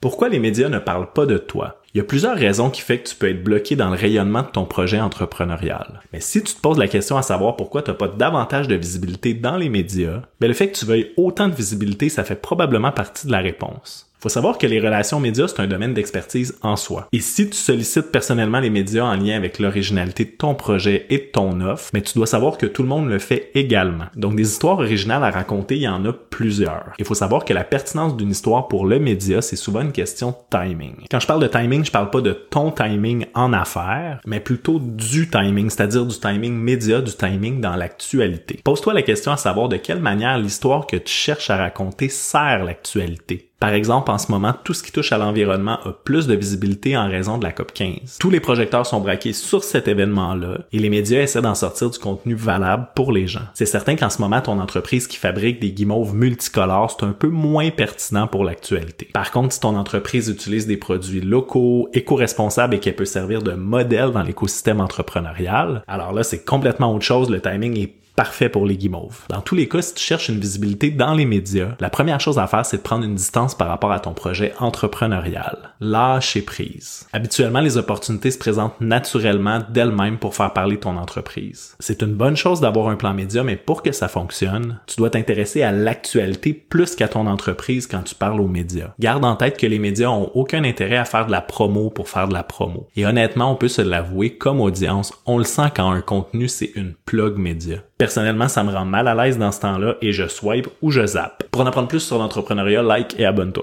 Pourquoi les médias ne parlent pas de toi? Il y a plusieurs raisons qui font que tu peux être bloqué dans le rayonnement de ton projet entrepreneurial. Mais si tu te poses la question à savoir pourquoi tu n'as pas davantage de visibilité dans les médias, ben le fait que tu veuilles autant de visibilité, ça fait probablement partie de la réponse. Faut savoir que les relations médias, c'est un domaine d'expertise en soi. Et si tu sollicites personnellement les médias en lien avec l'originalité de ton projet et de ton offre, mais tu dois savoir que tout le monde le fait également. Donc des histoires originales à raconter, il y en a plusieurs. Il faut savoir que la pertinence d'une histoire pour le média, c'est souvent une question de timing. Quand je parle de timing, je parle pas de ton timing en affaires, mais plutôt du timing, c'est-à-dire du timing média, du timing dans l'actualité. Pose-toi la question à savoir de quelle manière l'histoire que tu cherches à raconter sert l'actualité. Par exemple, en ce moment, tout ce qui touche à l'environnement a plus de visibilité en raison de la COP 15. Tous les projecteurs sont braqués sur cet événement-là et les médias essaient d'en sortir du contenu valable pour les gens. C'est certain qu'en ce moment, ton entreprise qui fabrique des guimauves multicolores, c'est un peu moins pertinent pour l'actualité. Par contre, si ton entreprise utilise des produits locaux, éco-responsables et qu'elle peut servir de modèle dans l'écosystème entrepreneurial, alors là, c'est complètement autre chose. Le timing est parfait pour les guimauves. Dans tous les cas, si tu cherches une visibilité dans les médias, la première chose à faire, c'est de prendre une distance par rapport à ton projet entrepreneurial. Lâcher prise. Habituellement, les opportunités se présentent naturellement d'elles-mêmes pour faire parler ton entreprise. C'est une bonne chose d'avoir un plan média, mais pour que ça fonctionne, tu dois t'intéresser à l'actualité plus qu'à ton entreprise quand tu parles aux médias. Garde en tête que les médias ont aucun intérêt à faire de la promo pour faire de la promo. Et honnêtement, on peut se l'avouer, comme audience, on le sent quand un contenu c'est une plug média. Personnellement, ça me rend mal à l'aise dans ce temps-là et je swipe ou je zappe. Pour en apprendre plus sur l'entrepreneuriat, like et abonne-toi.